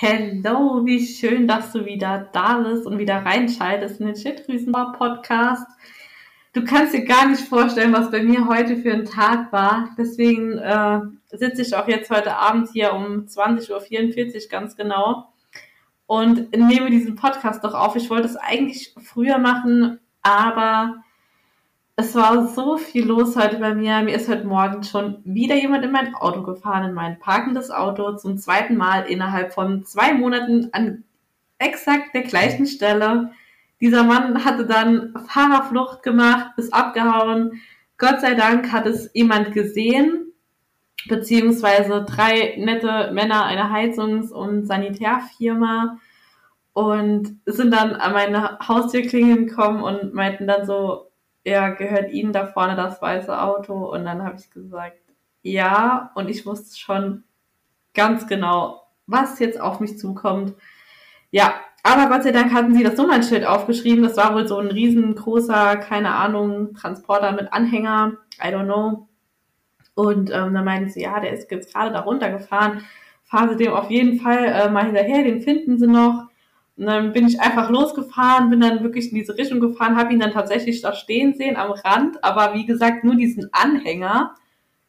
Hello, wie schön, dass du wieder da bist und wieder reinschaltest in den Schilddrüsenbau-Podcast. Du kannst dir gar nicht vorstellen, was bei mir heute für ein Tag war. Deswegen äh, sitze ich auch jetzt heute Abend hier um 20.44 Uhr ganz genau und nehme diesen Podcast doch auf. Ich wollte es eigentlich früher machen, aber es war so viel los heute bei mir. Mir ist heute Morgen schon wieder jemand in mein Auto gefahren, in mein parkendes Auto, zum zweiten Mal innerhalb von zwei Monaten an exakt der gleichen Stelle. Dieser Mann hatte dann Fahrerflucht gemacht, ist abgehauen. Gott sei Dank hat es jemand gesehen, beziehungsweise drei nette Männer einer Heizungs- und Sanitärfirma und sind dann an meine Haustürklingel gekommen und meinten dann so, ja, gehört Ihnen da vorne das weiße Auto? Und dann habe ich gesagt, ja. Und ich wusste schon ganz genau, was jetzt auf mich zukommt. Ja, aber Gott sei Dank hatten sie das Nummernschild aufgeschrieben. Das war wohl so ein riesengroßer, keine Ahnung, Transporter mit Anhänger. I don't know. Und ähm, dann meinten sie, ja, der ist jetzt gerade da runtergefahren. Fahren Sie dem auf jeden Fall äh, mal hinterher, den finden Sie noch. Und dann bin ich einfach losgefahren, bin dann wirklich in diese Richtung gefahren, habe ihn dann tatsächlich da stehen sehen am Rand, aber wie gesagt, nur diesen Anhänger,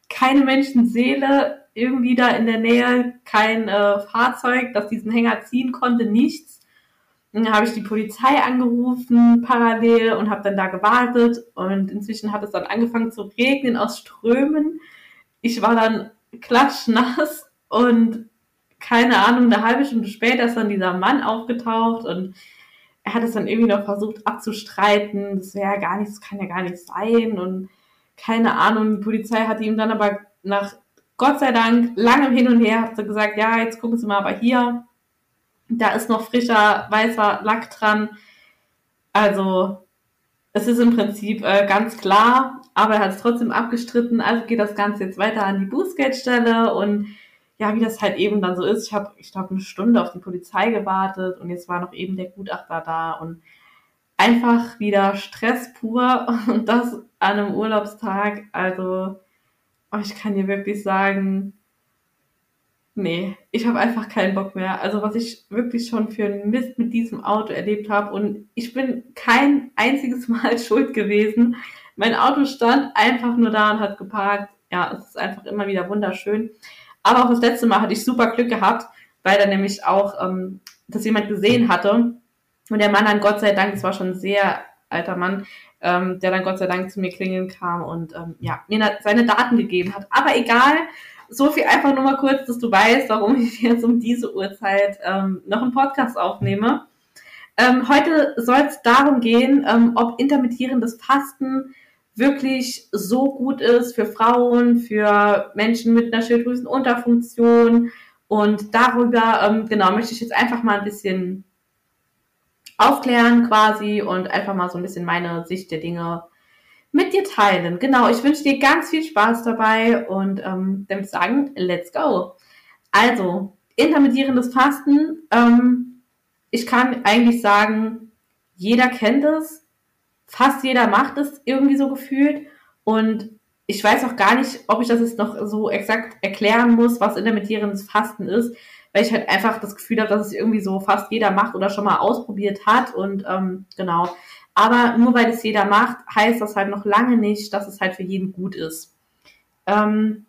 keine Menschenseele irgendwie da in der Nähe, kein äh, Fahrzeug, das diesen Hänger ziehen konnte, nichts. Und dann habe ich die Polizei angerufen parallel und habe dann da gewartet und inzwischen hat es dann angefangen zu regnen aus Strömen. Ich war dann klatschnass und keine Ahnung, eine halbe Stunde später ist dann dieser Mann aufgetaucht und er hat es dann irgendwie noch versucht abzustreiten. Das wäre ja gar nicht, das kann ja gar nicht sein und keine Ahnung. Die Polizei hat ihm dann aber nach Gott sei Dank langem Hin und Her hat sie gesagt, ja, jetzt gucken Sie mal aber hier. Da ist noch frischer weißer Lack dran. Also es ist im Prinzip äh, ganz klar, aber er hat es trotzdem abgestritten. Also geht das Ganze jetzt weiter an die Bußgeldstelle und ja, wie das halt eben dann so ist. Ich habe, ich glaube, eine Stunde auf die Polizei gewartet und jetzt war noch eben der Gutachter da und einfach wieder Stress pur und das an einem Urlaubstag. Also, oh, ich kann dir wirklich sagen, nee, ich habe einfach keinen Bock mehr. Also, was ich wirklich schon für einen Mist mit diesem Auto erlebt habe und ich bin kein einziges Mal schuld gewesen. Mein Auto stand einfach nur da und hat geparkt. Ja, es ist einfach immer wieder wunderschön. Aber auch das letzte Mal hatte ich super Glück gehabt, weil da nämlich auch ähm, das jemand gesehen hatte. Und der Mann dann Gott sei Dank, das war schon ein sehr alter Mann, ähm, der dann Gott sei Dank zu mir klingeln kam und ähm, ja, mir seine Daten gegeben hat. Aber egal, so viel einfach nur mal kurz, dass du weißt, warum ich jetzt um diese Uhrzeit ähm, noch einen Podcast aufnehme. Ähm, heute soll es darum gehen, ähm, ob intermittierendes Fasten wirklich so gut ist für Frauen, für Menschen mit einer Schilddrüsenunterfunktion. Und darüber, ähm, genau, möchte ich jetzt einfach mal ein bisschen aufklären quasi und einfach mal so ein bisschen meine Sicht der Dinge mit dir teilen. Genau, ich wünsche dir ganz viel Spaß dabei und ähm, dann sagen, let's go. Also, intermittierendes Fasten, ähm, ich kann eigentlich sagen, jeder kennt es, fast jeder macht es irgendwie so gefühlt. Und ich weiß auch gar nicht, ob ich das jetzt noch so exakt erklären muss, was intermittierendes Fasten ist, weil ich halt einfach das Gefühl habe, dass es irgendwie so fast jeder macht oder schon mal ausprobiert hat. Und ähm, genau. Aber nur weil es jeder macht, heißt das halt noch lange nicht, dass es halt für jeden gut ist. Ähm,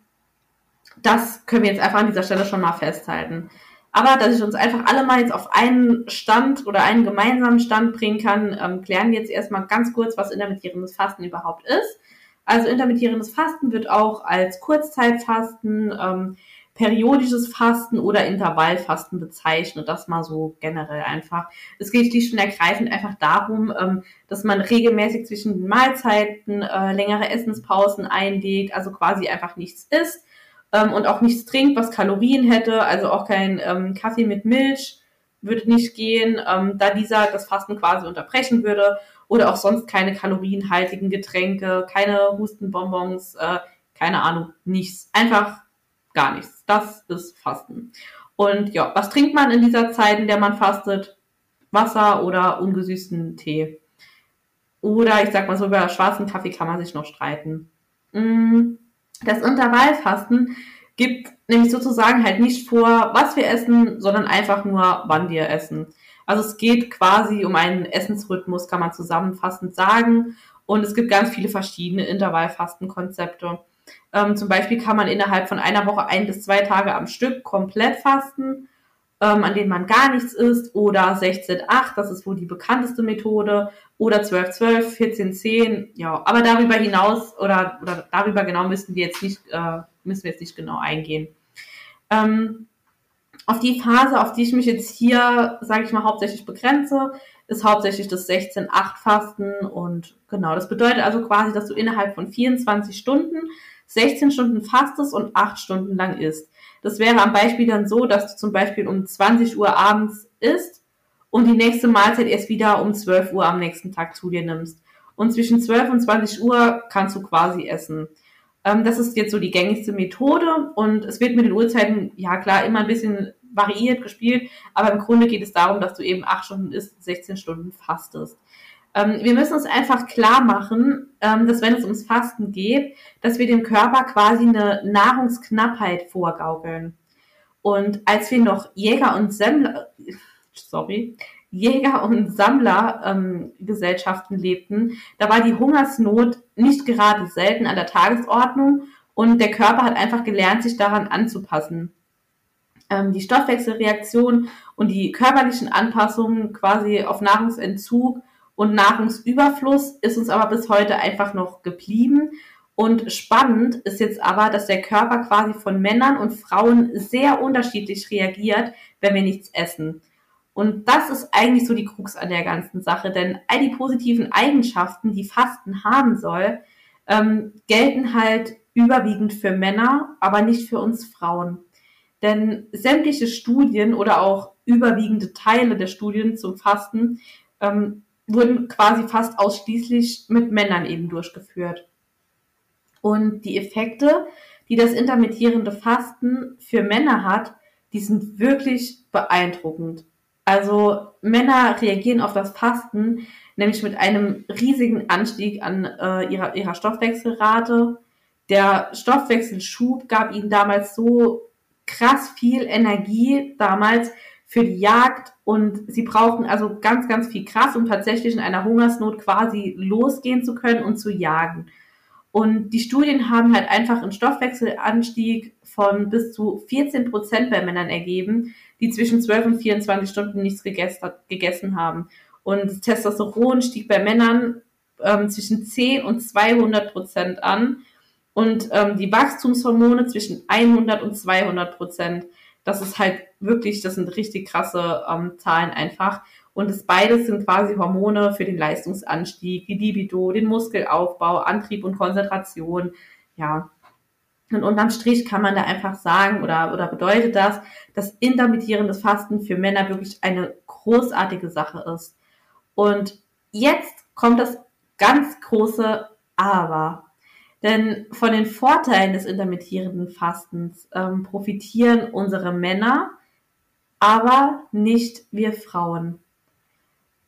das können wir jetzt einfach an dieser Stelle schon mal festhalten. Aber dass ich uns einfach alle mal jetzt auf einen Stand oder einen gemeinsamen Stand bringen kann, ähm, klären wir jetzt erstmal ganz kurz, was intermittierendes Fasten überhaupt ist. Also intermittierendes Fasten wird auch als Kurzzeitfasten, ähm, periodisches Fasten oder Intervallfasten bezeichnet. Das mal so generell einfach. Es geht schlicht und ergreifend einfach darum, ähm, dass man regelmäßig zwischen den Mahlzeiten äh, längere Essenspausen einlegt, also quasi einfach nichts isst ähm, und auch nichts trinkt, was Kalorien hätte, also auch kein ähm, Kaffee mit Milch würde nicht gehen, ähm, da dieser das Fasten quasi unterbrechen würde oder auch sonst keine kalorienhaltigen Getränke, keine Hustenbonbons, äh, keine Ahnung, nichts. Einfach gar nichts. Das ist Fasten. Und ja, was trinkt man in dieser Zeit, in der man fastet? Wasser oder ungesüßten Tee. Oder ich sag mal so, über schwarzen Kaffee kann man sich noch streiten. Mm. Das Intervallfasten gibt nämlich sozusagen halt nicht vor, was wir essen, sondern einfach nur, wann wir essen. Also es geht quasi um einen Essensrhythmus, kann man zusammenfassend sagen. Und es gibt ganz viele verschiedene Intervallfastenkonzepte. Ähm, zum Beispiel kann man innerhalb von einer Woche ein bis zwei Tage am Stück komplett fasten, ähm, an denen man gar nichts isst. Oder 16-8, das ist wohl die bekannteste Methode. Oder 12-12, 14-10. Ja, aber darüber hinaus oder, oder darüber genau müssen wir jetzt nicht, äh, müssen wir jetzt nicht genau eingehen. Ähm, auf die Phase, auf die ich mich jetzt hier, sage ich mal, hauptsächlich begrenze, ist hauptsächlich das 16-8-Fasten. Und genau, das bedeutet also quasi, dass du innerhalb von 24 Stunden 16 Stunden fastest und 8 Stunden lang isst. Das wäre am Beispiel dann so, dass du zum Beispiel um 20 Uhr abends isst und die nächste Mahlzeit erst wieder um 12 Uhr am nächsten Tag zu dir nimmst. Und zwischen 12 und 20 Uhr kannst du quasi essen. Ähm, das ist jetzt so die gängigste Methode und es wird mit den Uhrzeiten, ja klar, immer ein bisschen variiert gespielt, aber im Grunde geht es darum, dass du eben 8 Stunden isst, 16 Stunden fastest. Ähm, wir müssen uns einfach klar machen, ähm, dass wenn es ums Fasten geht, dass wir dem Körper quasi eine Nahrungsknappheit vorgaukeln. Und als wir noch Jäger und Sammler, sorry, Jäger und Sammlergesellschaften ähm, lebten, da war die Hungersnot nicht gerade selten an der Tagesordnung und der Körper hat einfach gelernt, sich daran anzupassen. Ähm, die Stoffwechselreaktion und die körperlichen Anpassungen quasi auf Nahrungsentzug und Nahrungsüberfluss ist uns aber bis heute einfach noch geblieben. Und spannend ist jetzt aber, dass der Körper quasi von Männern und Frauen sehr unterschiedlich reagiert, wenn wir nichts essen. Und das ist eigentlich so die Krux an der ganzen Sache, denn all die positiven Eigenschaften, die Fasten haben soll, ähm, gelten halt überwiegend für Männer, aber nicht für uns Frauen. Denn sämtliche Studien oder auch überwiegende Teile der Studien zum Fasten ähm, wurden quasi fast ausschließlich mit Männern eben durchgeführt. Und die Effekte, die das intermittierende Fasten für Männer hat, die sind wirklich beeindruckend. Also Männer reagieren auf das Fasten nämlich mit einem riesigen Anstieg an äh, ihrer, ihrer Stoffwechselrate. Der Stoffwechselschub gab ihnen damals so krass viel Energie damals für die Jagd und sie brauchten also ganz, ganz viel Kraft, um tatsächlich in einer Hungersnot quasi losgehen zu können und zu jagen. Und die Studien haben halt einfach einen Stoffwechselanstieg von bis zu 14 Prozent bei Männern ergeben, die zwischen 12 und 24 Stunden nichts gegessen haben. Und Testosteron stieg bei Männern ähm, zwischen 10 und 200 Prozent an und ähm, die Wachstumshormone zwischen 100 und 200 Prozent. Das ist halt wirklich, das sind richtig krasse ähm, Zahlen einfach. Und das beides sind quasi Hormone für den Leistungsanstieg, die Libido, den Muskelaufbau, Antrieb und Konzentration. Ja, und unterm Strich kann man da einfach sagen oder, oder bedeutet das, dass intermittierendes Fasten für Männer wirklich eine großartige Sache ist. Und jetzt kommt das ganz große Aber. Denn von den Vorteilen des intermittierenden Fastens ähm, profitieren unsere Männer, aber nicht wir Frauen.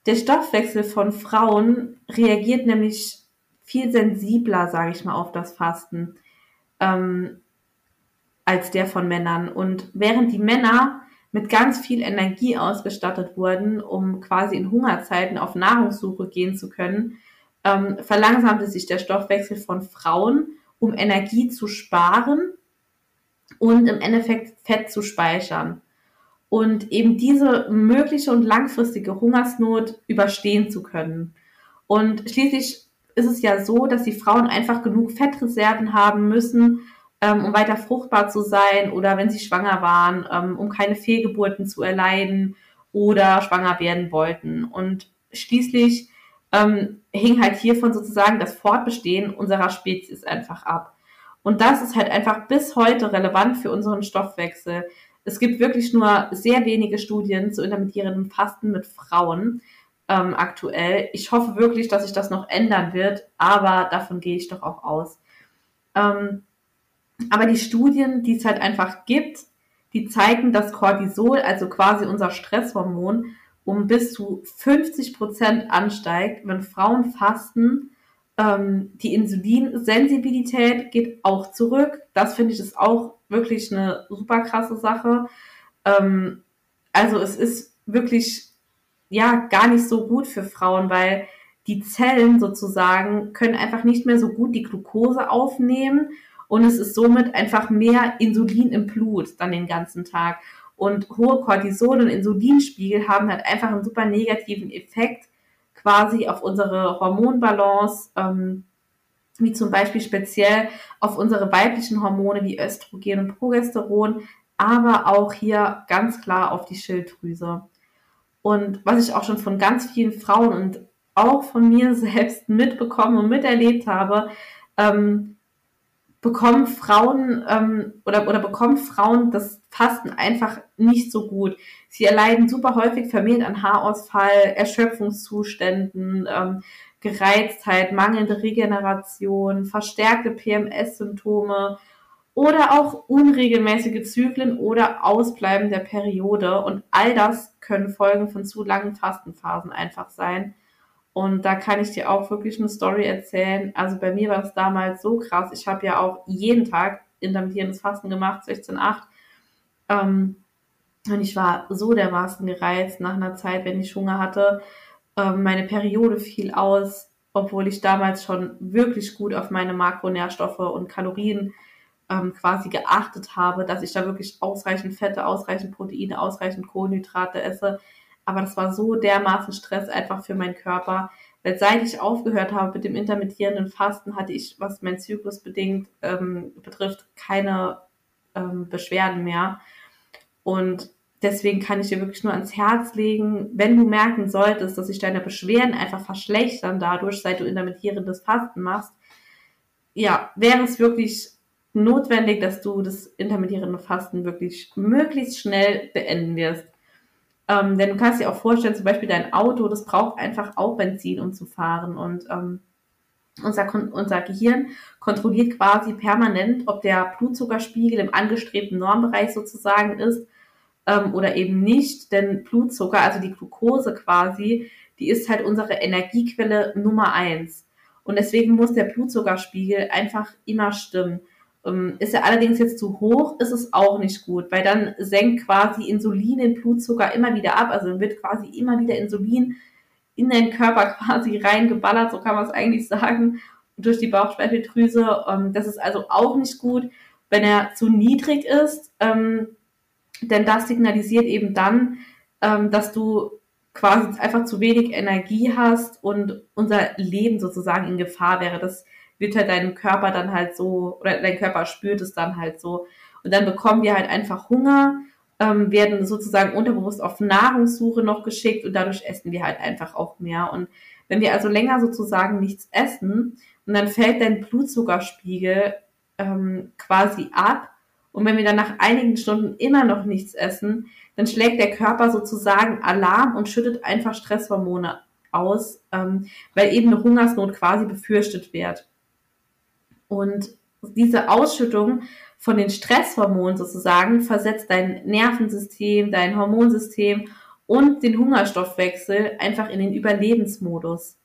Der Stoffwechsel von Frauen reagiert nämlich viel sensibler, sage ich mal, auf das Fasten ähm, als der von Männern. Und während die Männer mit ganz viel Energie ausgestattet wurden, um quasi in Hungerzeiten auf Nahrungssuche gehen zu können, ähm, verlangsamte sich der Stoffwechsel von Frauen, um Energie zu sparen und im Endeffekt Fett zu speichern. Und eben diese mögliche und langfristige Hungersnot überstehen zu können. Und schließlich ist es ja so, dass die Frauen einfach genug Fettreserven haben müssen, ähm, um weiter fruchtbar zu sein oder wenn sie schwanger waren, ähm, um keine Fehlgeburten zu erleiden oder schwanger werden wollten. Und schließlich ähm, hing halt hiervon sozusagen das Fortbestehen unserer Spezies einfach ab. Und das ist halt einfach bis heute relevant für unseren Stoffwechsel. Es gibt wirklich nur sehr wenige Studien zu intermittierendem Fasten mit Frauen ähm, aktuell. Ich hoffe wirklich, dass sich das noch ändern wird, aber davon gehe ich doch auch aus. Ähm, aber die Studien, die es halt einfach gibt, die zeigen, dass Cortisol, also quasi unser Stresshormon, um bis zu 50 Prozent ansteigt, wenn Frauen fasten Ähm, die Insulinsensibilität geht auch zurück. Das finde ich ist auch wirklich eine super krasse Sache. Ähm, also es ist wirklich ja gar nicht so gut für Frauen, weil die Zellen sozusagen können einfach nicht mehr so gut die Glucose aufnehmen und es ist somit einfach mehr Insulin im Blut dann den ganzen Tag. Und hohe Cortisol- und Insulinspiegel haben halt einfach einen super negativen Effekt quasi auf unsere Hormonbalance, ähm, wie zum Beispiel speziell auf unsere weiblichen Hormone wie Östrogen und Progesteron, aber auch hier ganz klar auf die Schilddrüse. Und was ich auch schon von ganz vielen Frauen und auch von mir selbst mitbekommen und miterlebt habe, ähm, bekommen Frauen ähm, oder, oder bekommen Frauen das Fasten einfach nicht so gut. Sie erleiden super häufig vermehrt an Haarausfall, Erschöpfungszuständen, ähm, Gereiztheit, mangelnde Regeneration, verstärkte PMS-Symptome oder auch unregelmäßige Zyklen oder Ausbleiben der Periode. Und all das können Folgen von zu langen Fastenphasen einfach sein. Und da kann ich dir auch wirklich eine Story erzählen. Also bei mir war es damals so krass. Ich habe ja auch jeden Tag intermittierendes Fasten gemacht, 16,8. Ähm, und ich war so dermaßen gereizt nach einer Zeit, wenn ich Hunger hatte. Ähm, meine Periode fiel aus, obwohl ich damals schon wirklich gut auf meine Makronährstoffe und Kalorien ähm, quasi geachtet habe, dass ich da wirklich ausreichend Fette, ausreichend Proteine, ausreichend Kohlenhydrate esse. Aber das war so dermaßen Stress einfach für meinen Körper. Weil seit ich aufgehört habe mit dem intermittierenden Fasten, hatte ich, was mein Zyklus bedingt ähm, betrifft, keine ähm, Beschwerden mehr. Und deswegen kann ich dir wirklich nur ans Herz legen, wenn du merken solltest, dass sich deine Beschwerden einfach verschlechtern dadurch, seit du intermittierendes Fasten machst, ja, wäre es wirklich notwendig, dass du das intermittierende Fasten wirklich möglichst schnell beenden wirst. Ähm, denn du kannst dir auch vorstellen, zum Beispiel dein Auto, das braucht einfach auch Benzin, um zu fahren. Und ähm, unser, unser Gehirn kontrolliert quasi permanent, ob der Blutzuckerspiegel im angestrebten Normbereich sozusagen ist ähm, oder eben nicht. Denn Blutzucker, also die Glucose quasi, die ist halt unsere Energiequelle Nummer eins. Und deswegen muss der Blutzuckerspiegel einfach immer stimmen. Ähm, ist er allerdings jetzt zu hoch, ist es auch nicht gut, weil dann senkt quasi Insulin den Blutzucker immer wieder ab, also wird quasi immer wieder Insulin in den Körper quasi reingeballert, so kann man es eigentlich sagen, durch die Bauchspeicheldrüse. Ähm, das ist also auch nicht gut, wenn er zu niedrig ist, ähm, denn das signalisiert eben dann, dass du quasi einfach zu wenig Energie hast und unser Leben sozusagen in Gefahr wäre. Das wird halt dein Körper dann halt so, oder dein Körper spürt es dann halt so. Und dann bekommen wir halt einfach Hunger, ähm, werden sozusagen unterbewusst auf Nahrungssuche noch geschickt und dadurch essen wir halt einfach auch mehr. Und wenn wir also länger sozusagen nichts essen und dann fällt dein Blutzuckerspiegel ähm, quasi ab und wenn wir dann nach einigen Stunden immer noch nichts essen, dann schlägt der Körper sozusagen Alarm und schüttet einfach Stresshormone aus, ähm, weil eben eine Hungersnot quasi befürchtet wird. Und diese Ausschüttung von den Stresshormonen sozusagen versetzt dein Nervensystem, dein Hormonsystem und den Hungerstoffwechsel einfach in den Überlebensmodus.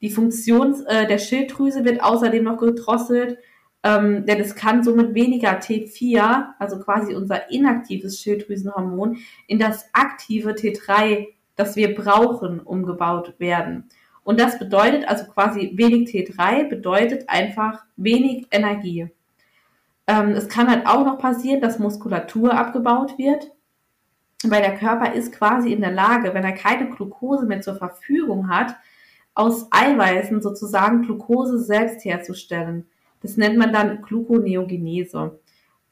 Die Funktion äh, der Schilddrüse wird außerdem noch gedrosselt, ähm, denn es kann somit weniger T4, also quasi unser inaktives Schilddrüsenhormon, in das aktive T3, das wir brauchen, umgebaut werden. Und das bedeutet also quasi wenig T3 bedeutet einfach wenig Energie. Ähm, es kann halt auch noch passieren, dass Muskulatur abgebaut wird, weil der Körper ist quasi in der Lage, wenn er keine Glucose mehr zur Verfügung hat, aus Eiweißen sozusagen Glucose selbst herzustellen. Das nennt man dann Gluconeogenese.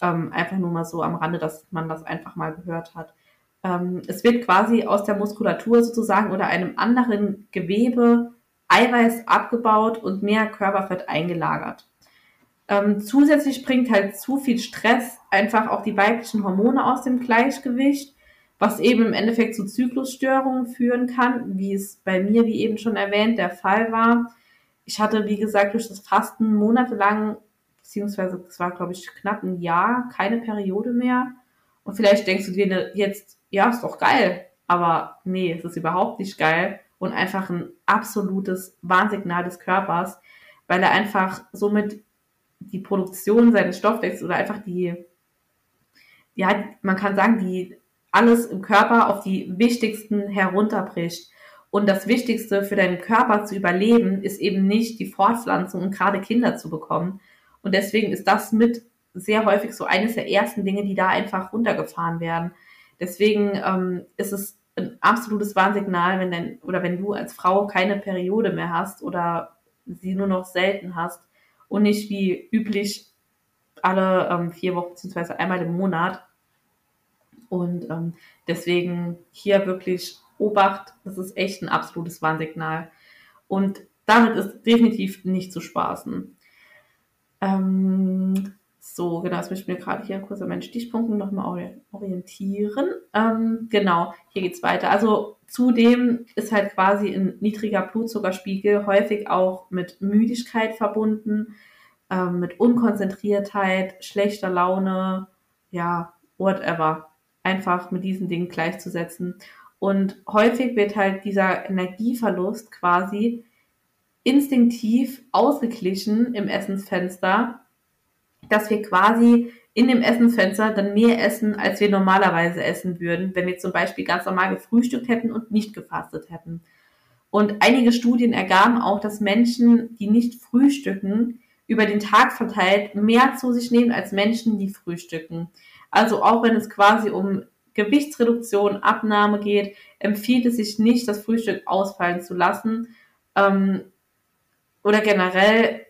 Ähm, einfach nur mal so am Rande, dass man das einfach mal gehört hat. Ähm, es wird quasi aus der Muskulatur sozusagen oder einem anderen Gewebe Eiweiß abgebaut und mehr Körperfett eingelagert. Ähm, zusätzlich bringt halt zu viel Stress einfach auch die weiblichen Hormone aus dem Gleichgewicht, was eben im Endeffekt zu Zyklusstörungen führen kann, wie es bei mir, wie eben schon erwähnt, der Fall war. Ich hatte, wie gesagt, durch das Fasten monatelang, beziehungsweise es war, glaube ich, knapp ein Jahr, keine Periode mehr. Und vielleicht denkst du dir jetzt, ja, ist doch geil. Aber nee, es ist überhaupt nicht geil und einfach ein absolutes Warnsignal des Körpers, weil er einfach somit die Produktion seines Stoffwechsels oder einfach die, ja, man kann sagen, die alles im Körper auf die wichtigsten herunterbricht. Und das Wichtigste für deinen Körper zu überleben, ist eben nicht die Fortpflanzung und gerade Kinder zu bekommen. Und deswegen ist das mit sehr häufig so eines der ersten Dinge, die da einfach runtergefahren werden. Deswegen ähm, ist es ein absolutes Warnsignal, wenn dein, oder wenn du als Frau keine Periode mehr hast oder sie nur noch selten hast und nicht wie üblich alle ähm, vier Wochen bzw. einmal im Monat. Und ähm, deswegen hier wirklich Obacht, das ist echt ein absolutes Warnsignal. Und damit ist definitiv nicht zu spaßen. Ähm, so, genau, jetzt möchte ich mir gerade hier kurz an meinen Stichpunkten nochmal orientieren. Ähm, genau, hier geht's weiter. Also zudem ist halt quasi ein niedriger Blutzuckerspiegel häufig auch mit Müdigkeit verbunden, ähm, mit Unkonzentriertheit, schlechter Laune, ja, whatever. Einfach mit diesen Dingen gleichzusetzen. Und häufig wird halt dieser Energieverlust quasi instinktiv ausgeglichen im Essensfenster, dass wir quasi in dem Essensfenster dann mehr essen, als wir normalerweise essen würden, wenn wir zum Beispiel ganz normal gefrühstückt hätten und nicht gefastet hätten. Und einige Studien ergaben auch, dass Menschen, die nicht frühstücken, über den Tag verteilt mehr zu sich nehmen als Menschen, die frühstücken. Also auch wenn es quasi um Gewichtsreduktion, Abnahme geht, empfiehlt es sich nicht, das Frühstück ausfallen zu lassen. Ähm, oder generell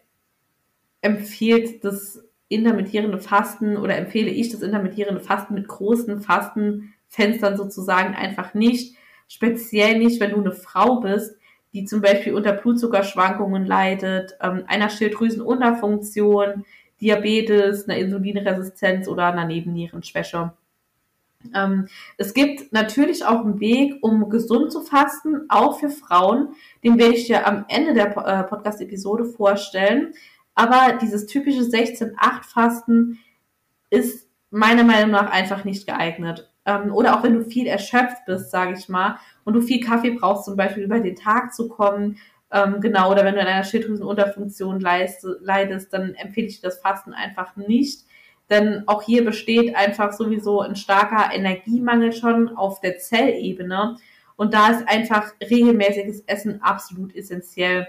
empfiehlt das intermittierende Fasten oder empfehle ich das intermittierende Fasten mit großen Fastenfenstern sozusagen einfach nicht. Speziell nicht, wenn du eine Frau bist, die zum Beispiel unter Blutzuckerschwankungen leidet, ähm, einer Schilddrüsenunterfunktion, Diabetes, einer Insulinresistenz oder einer Nebennierenschwäche. Ähm, es gibt natürlich auch einen Weg, um gesund zu fasten, auch für Frauen. Den werde ich dir am Ende der äh, Podcast-Episode vorstellen. Aber dieses typische 16-8-Fasten ist meiner Meinung nach einfach nicht geeignet. Ähm, oder auch wenn du viel erschöpft bist, sage ich mal, und du viel Kaffee brauchst, zum Beispiel über den Tag zu kommen, ähm, genau, oder wenn du an einer Schilddrüsenunterfunktion leidest, dann empfehle ich das Fasten einfach nicht denn auch hier besteht einfach sowieso ein starker Energiemangel schon auf der Zellebene. Und da ist einfach regelmäßiges Essen absolut essentiell,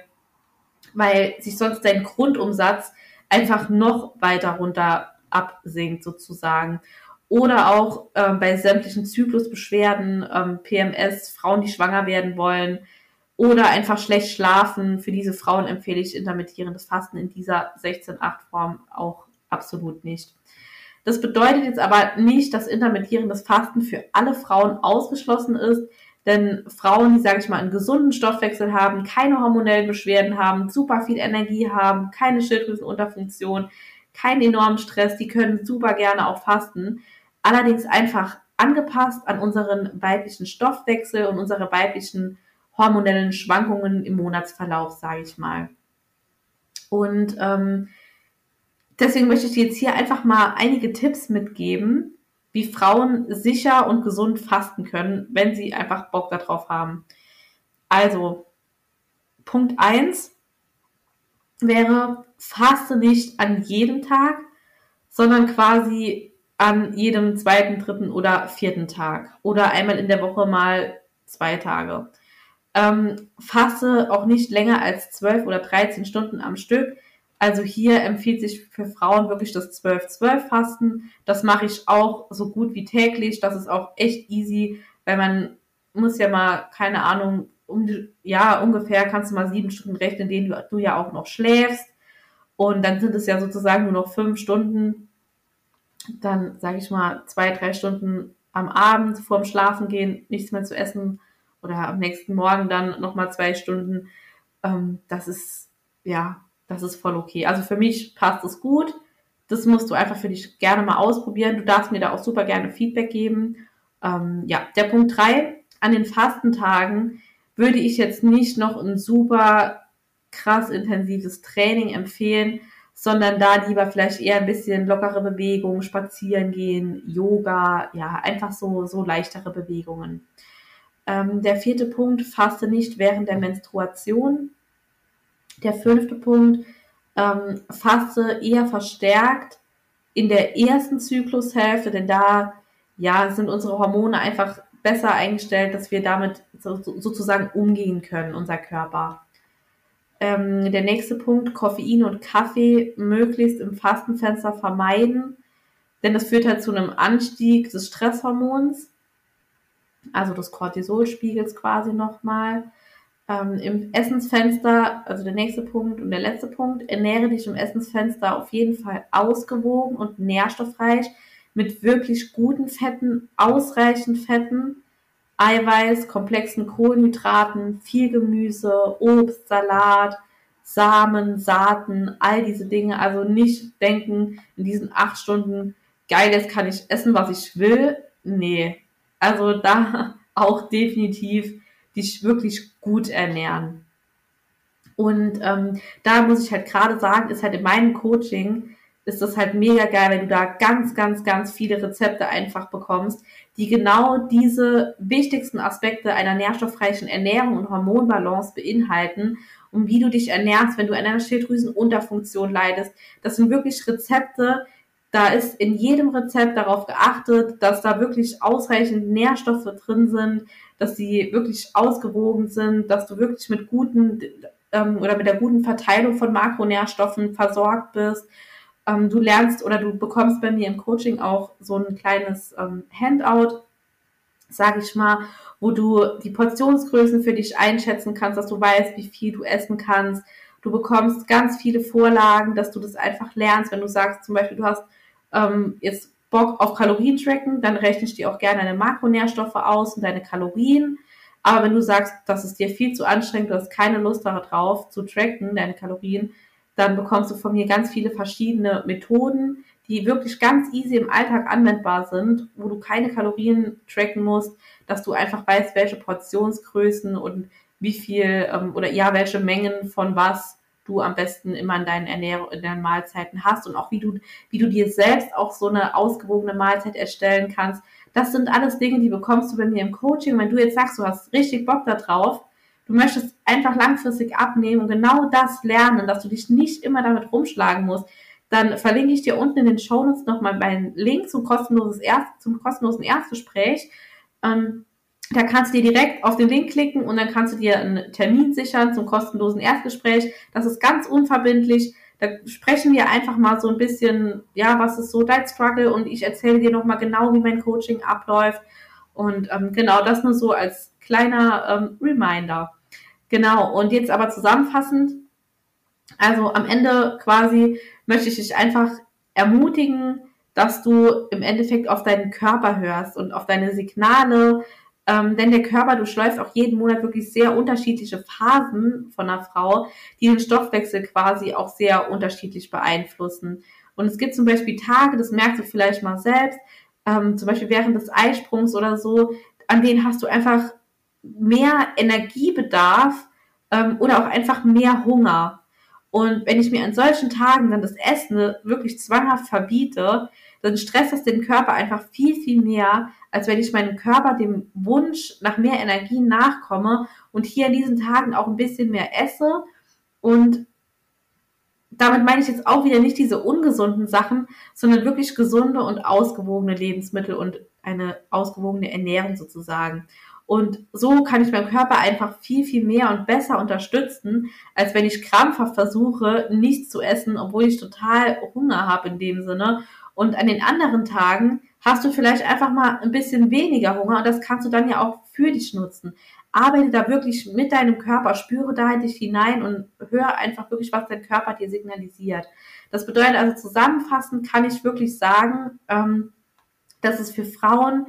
weil sich sonst dein Grundumsatz einfach noch weiter runter absinkt sozusagen. Oder auch äh, bei sämtlichen Zyklusbeschwerden, ähm, PMS, Frauen, die schwanger werden wollen oder einfach schlecht schlafen. Für diese Frauen empfehle ich intermittierendes Fasten in dieser 16-8-Form auch absolut nicht. Das bedeutet jetzt aber nicht, dass intermittierendes Fasten für alle Frauen ausgeschlossen ist, denn Frauen, die, sage ich mal, einen gesunden Stoffwechsel haben, keine hormonellen Beschwerden haben, super viel Energie haben, keine Schilddrüsenunterfunktion, keinen enormen Stress, die können super gerne auch fasten. Allerdings einfach angepasst an unseren weiblichen Stoffwechsel und unsere weiblichen hormonellen Schwankungen im Monatsverlauf, sage ich mal. Und ähm, Deswegen möchte ich jetzt hier einfach mal einige Tipps mitgeben, wie Frauen sicher und gesund fasten können, wenn sie einfach Bock darauf haben. Also, Punkt 1 wäre, faste nicht an jedem Tag, sondern quasi an jedem zweiten, dritten oder vierten Tag oder einmal in der Woche mal zwei Tage. Ähm, faste auch nicht länger als 12 oder 13 Stunden am Stück, also hier empfiehlt sich für Frauen wirklich das 12-12-Fasten. Das mache ich auch so gut wie täglich. Das ist auch echt easy, weil man muss ja mal, keine Ahnung, um, ja, ungefähr kannst du mal sieben Stunden rechnen, in denen du, du ja auch noch schläfst. Und dann sind es ja sozusagen nur noch fünf Stunden. Dann sage ich mal zwei, drei Stunden am Abend vorm Schlafen gehen, nichts mehr zu essen oder am nächsten Morgen dann nochmal zwei Stunden. Ähm, das ist, ja, das ist voll okay. Also für mich passt es gut. Das musst du einfach für dich gerne mal ausprobieren. Du darfst mir da auch super gerne Feedback geben. Ähm, ja, der Punkt drei An den Fastentagen würde ich jetzt nicht noch ein super krass intensives Training empfehlen, sondern da lieber vielleicht eher ein bisschen lockere Bewegungen, spazieren gehen, Yoga, ja, einfach so, so leichtere Bewegungen. Ähm, der vierte Punkt, faste nicht während der Menstruation. Der fünfte Punkt, ähm, faste eher verstärkt in der ersten Zyklushälfte, denn da ja sind unsere Hormone einfach besser eingestellt, dass wir damit so, sozusagen umgehen können, unser Körper. Ähm, der nächste Punkt, Koffein und Kaffee möglichst im Fastenfenster vermeiden, denn das führt halt zu einem Anstieg des Stresshormons, also des Cortisolspiegels quasi nochmal. Ähm, Im Essensfenster, also der nächste Punkt und der letzte Punkt, ernähre dich im Essensfenster auf jeden Fall ausgewogen und nährstoffreich mit wirklich guten Fetten, ausreichend Fetten, Eiweiß, komplexen Kohlenhydraten, viel Gemüse, Obst, Salat, Samen, Saaten, all diese Dinge. Also nicht denken in diesen acht Stunden, geil, jetzt kann ich essen, was ich will. Nee. Also da auch definitiv dich wirklich gut ernähren. Und ähm, da muss ich halt gerade sagen, ist halt in meinem Coaching, ist das halt mega geil, wenn du da ganz, ganz, ganz viele Rezepte einfach bekommst, die genau diese wichtigsten Aspekte einer nährstoffreichen Ernährung und Hormonbalance beinhalten und wie du dich ernährst, wenn du an einer Schilddrüsenunterfunktion leidest. Das sind wirklich Rezepte, da ist in jedem Rezept darauf geachtet, dass da wirklich ausreichend Nährstoffe drin sind, dass sie wirklich ausgewogen sind, dass du wirklich mit guten ähm, oder mit der guten Verteilung von Makronährstoffen versorgt bist. Ähm, du lernst oder du bekommst bei mir im Coaching auch so ein kleines ähm, Handout, sage ich mal, wo du die Portionsgrößen für dich einschätzen kannst, dass du weißt, wie viel du essen kannst. Du bekommst ganz viele Vorlagen, dass du das einfach lernst. Wenn du sagst, zum Beispiel, du hast ähm, jetzt Bock auf Kalorien tracken, dann rechne ich dir auch gerne deine Makronährstoffe aus und deine Kalorien. Aber wenn du sagst, das ist dir viel zu anstrengend, du hast keine Lust darauf zu tracken, deine Kalorien, dann bekommst du von mir ganz viele verschiedene Methoden, die wirklich ganz easy im Alltag anwendbar sind, wo du keine Kalorien tracken musst, dass du einfach weißt, welche Portionsgrößen und wie viel ähm, oder ja, welche Mengen von was du am besten immer in deinen Ernährung, in deinen Mahlzeiten hast und auch wie du, wie du dir selbst auch so eine ausgewogene Mahlzeit erstellen kannst. Das sind alles Dinge, die bekommst du bei mir im Coaching. Wenn du jetzt sagst, du hast richtig Bock da drauf, du möchtest einfach langfristig abnehmen und genau das lernen, dass du dich nicht immer damit rumschlagen musst, dann verlinke ich dir unten in den Shownotes nochmal meinen Link zum, kostenloses Erst, zum kostenlosen Erstgespräch. Ähm, da kannst du dir direkt auf den Link klicken und dann kannst du dir einen Termin sichern zum kostenlosen Erstgespräch. Das ist ganz unverbindlich. Da sprechen wir einfach mal so ein bisschen, ja, was ist so dein Struggle und ich erzähle dir nochmal genau, wie mein Coaching abläuft. Und ähm, genau das nur so als kleiner ähm, Reminder. Genau, und jetzt aber zusammenfassend, also am Ende quasi möchte ich dich einfach ermutigen, dass du im Endeffekt auf deinen Körper hörst und auf deine Signale, ähm, denn der Körper durchläuft auch jeden Monat wirklich sehr unterschiedliche Phasen von einer Frau, die den Stoffwechsel quasi auch sehr unterschiedlich beeinflussen. Und es gibt zum Beispiel Tage, das merkst du vielleicht mal selbst, ähm, zum Beispiel während des Eisprungs oder so, an denen hast du einfach mehr Energiebedarf ähm, oder auch einfach mehr Hunger. Und wenn ich mir an solchen Tagen dann das Essen wirklich zwanghaft verbiete, dann stresst das den Körper einfach viel, viel mehr, als wenn ich meinem Körper dem Wunsch nach mehr Energie nachkomme und hier in diesen Tagen auch ein bisschen mehr esse. Und damit meine ich jetzt auch wieder nicht diese ungesunden Sachen, sondern wirklich gesunde und ausgewogene Lebensmittel und eine ausgewogene Ernährung sozusagen. Und so kann ich meinem Körper einfach viel, viel mehr und besser unterstützen, als wenn ich krampfhaft versuche, nichts zu essen, obwohl ich total Hunger habe in dem Sinne. Und an den anderen Tagen hast du vielleicht einfach mal ein bisschen weniger Hunger und das kannst du dann ja auch für dich nutzen. Arbeite da wirklich mit deinem Körper, spüre da in dich hinein und hör einfach wirklich, was dein Körper dir signalisiert. Das bedeutet also zusammenfassend kann ich wirklich sagen, ähm, dass es für Frauen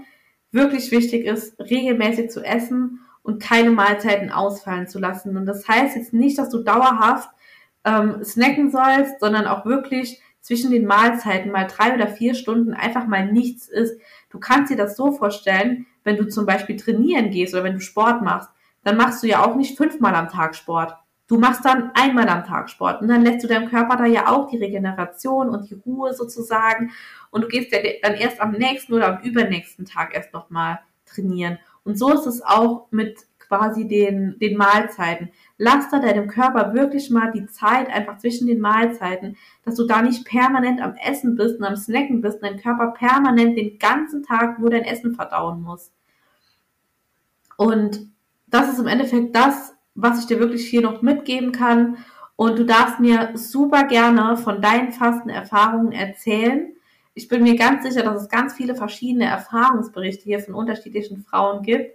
wirklich wichtig ist, regelmäßig zu essen und keine Mahlzeiten ausfallen zu lassen. Und das heißt jetzt nicht, dass du dauerhaft ähm, snacken sollst, sondern auch wirklich zwischen den Mahlzeiten mal drei oder vier Stunden einfach mal nichts isst. Du kannst dir das so vorstellen, wenn du zum Beispiel trainieren gehst oder wenn du Sport machst, dann machst du ja auch nicht fünfmal am Tag Sport. Du machst dann einmal am Tag Sport und dann lässt du deinem Körper da ja auch die Regeneration und die Ruhe sozusagen und du gehst ja dann erst am nächsten oder am übernächsten Tag erst nochmal trainieren. Und so ist es auch mit quasi den, den Mahlzeiten. Lass da deinem Körper wirklich mal die Zeit einfach zwischen den Mahlzeiten, dass du da nicht permanent am Essen bist und am Snacken bist und dein Körper permanent den ganzen Tag nur dein Essen verdauen muss. Und das ist im Endeffekt das, was ich dir wirklich hier noch mitgeben kann. Und du darfst mir super gerne von deinen Fastenerfahrungen erzählen. Ich bin mir ganz sicher, dass es ganz viele verschiedene Erfahrungsberichte hier von unterschiedlichen Frauen gibt.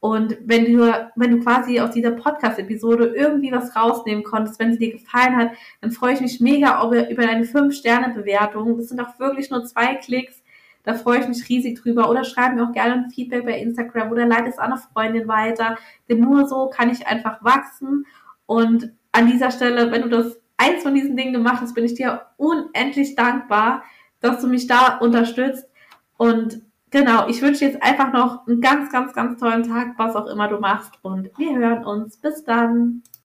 Und wenn du, wenn du quasi aus dieser Podcast-Episode irgendwie was rausnehmen konntest, wenn sie dir gefallen hat, dann freue ich mich mega über, deine 5-Sterne-Bewertung. Das sind auch wirklich nur zwei Klicks. Da freue ich mich riesig drüber. Oder schreib mir auch gerne ein Feedback bei Instagram oder leite es an eine Freundin weiter. Denn nur so kann ich einfach wachsen. Und an dieser Stelle, wenn du das eins von diesen Dingen gemacht hast, bin ich dir unendlich dankbar, dass du mich da unterstützt. Und genau, ich wünsche jetzt einfach noch einen ganz, ganz, ganz tollen Tag, was auch immer du machst. Und wir hören uns. Bis dann.